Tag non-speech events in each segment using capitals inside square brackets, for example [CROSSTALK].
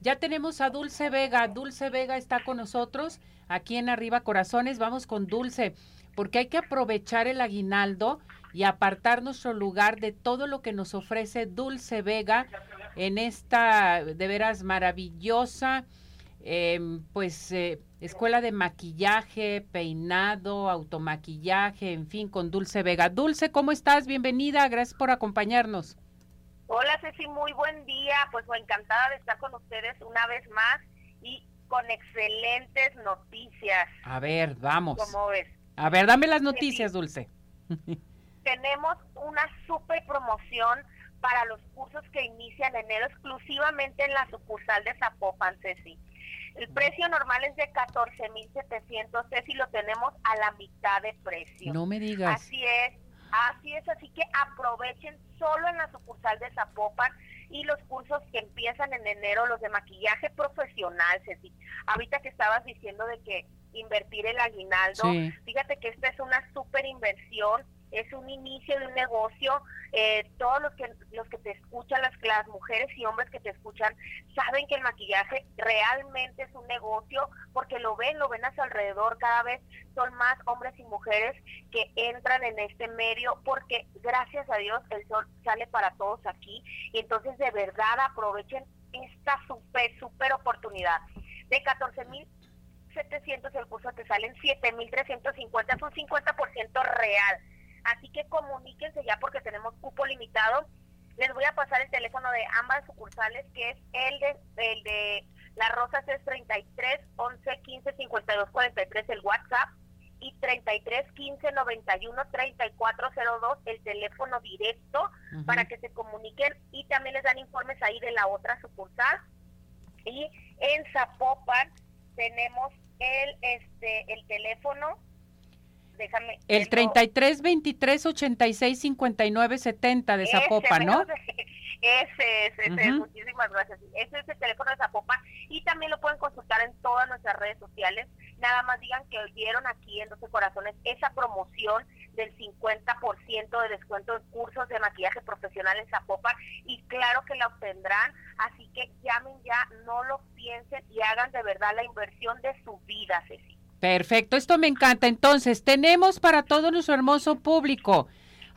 Ya tenemos a Dulce Vega. Dulce Vega está con nosotros aquí en Arriba Corazones. Vamos con Dulce, porque hay que aprovechar el aguinaldo y apartar nuestro lugar de todo lo que nos ofrece Dulce Vega en esta de veras maravillosa, em, pues, eh, escuela de maquillaje, peinado, automaquillaje, en fin, con Dulce Vega. Dulce, ¿cómo estás? Bienvenida, gracias por acompañarnos. Hola Ceci, muy buen día. Pues encantada de estar con ustedes una vez más y con excelentes noticias. A ver, vamos. ¿Cómo ves? A ver, dame las noticias, Dulce. [LAUGHS] Tenemos una super promoción para los cursos que inician enero exclusivamente en la sucursal de Zapopan, Ceci. El precio normal es de 14,700, Ceci, lo tenemos a la mitad de precio. No me digas. Así es es, así que aprovechen solo en la sucursal de Zapopan y los cursos que empiezan en enero, los de maquillaje profesional, Ceci. Ahorita que estabas diciendo de que invertir el aguinaldo, fíjate que esta es una súper inversión es un inicio de un negocio. Eh, todos los que los que te escuchan, las, las mujeres y hombres que te escuchan, saben que el maquillaje realmente es un negocio porque lo ven, lo ven a su alrededor. Cada vez son más hombres y mujeres que entran en este medio porque gracias a Dios el sol sale para todos aquí. Y entonces de verdad aprovechen esta súper, súper oportunidad. De 14 mil 700 el curso te salen 7.350, es un 50% real. Así que comuníquense ya porque tenemos cupo limitado. Les voy a pasar el teléfono de ambas sucursales, que es el de, el de Las Rosas es 33 11 15 52 43 el WhatsApp y 33 15 91 34 02 el teléfono directo para que se comuniquen y también les dan informes ahí de la otra sucursal. Y en Zapopan tenemos el este el teléfono déjame. El 33 23 86 59 70 de Zapopan, ¿no? [LAUGHS] Ese es, ese muchísimas gracias. Ese es el teléfono de Zapopan y también lo pueden consultar en todas nuestras redes sociales. Nada más digan que oyeron aquí en 12 Corazones esa promoción del 50% de descuento en cursos de maquillaje profesional en Zapopan y claro que la obtendrán, así que llamen ya, no lo piensen y hagan de verdad la inversión de su vida, Ceci. Perfecto, esto me encanta. Entonces, tenemos para todo nuestro hermoso público.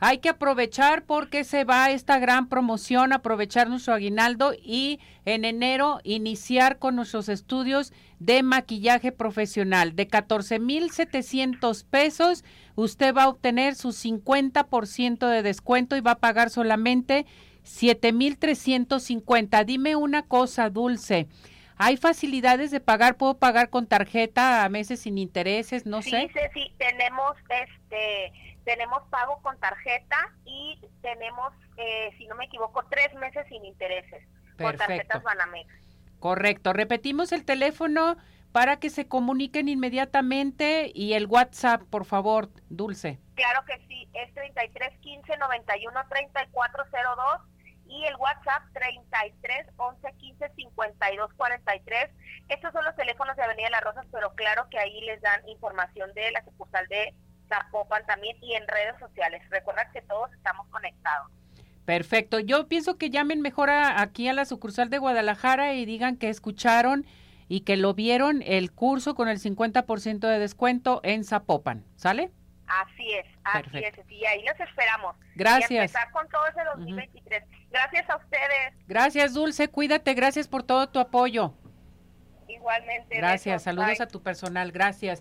Hay que aprovechar porque se va esta gran promoción, aprovechar nuestro aguinaldo y en enero iniciar con nuestros estudios de maquillaje profesional. De 14,700 pesos, usted va a obtener su 50% de descuento y va a pagar solamente 7,350. Dime una cosa, Dulce. ¿Hay facilidades de pagar? ¿Puedo pagar con tarjeta a meses sin intereses? No sé. Sí, sí, tenemos, este, tenemos pago con tarjeta y tenemos, eh, si no me equivoco, tres meses sin intereses Perfecto. con tarjetas Banamex. Correcto. Repetimos el teléfono para que se comuniquen inmediatamente y el WhatsApp, por favor, Dulce. Claro que sí, es 33 15 91 3402 y el WhatsApp 33 11 15 52 43. Estos son los teléfonos de Avenida Las Rosas, pero claro que ahí les dan información de la sucursal de Zapopan también y en redes sociales. Recuerda que todos estamos conectados. Perfecto. Yo pienso que llamen mejor aquí a la sucursal de Guadalajara y digan que escucharon y que lo vieron el curso con el 50% de descuento en Zapopan. ¿Sale? Así es, así es, y ahí los esperamos. Gracias. Y empezar con todo ese 2023. Gracias a ustedes. Gracias, Dulce, cuídate, gracias por todo tu apoyo. Igualmente. Gracias, saludos a tu personal, gracias.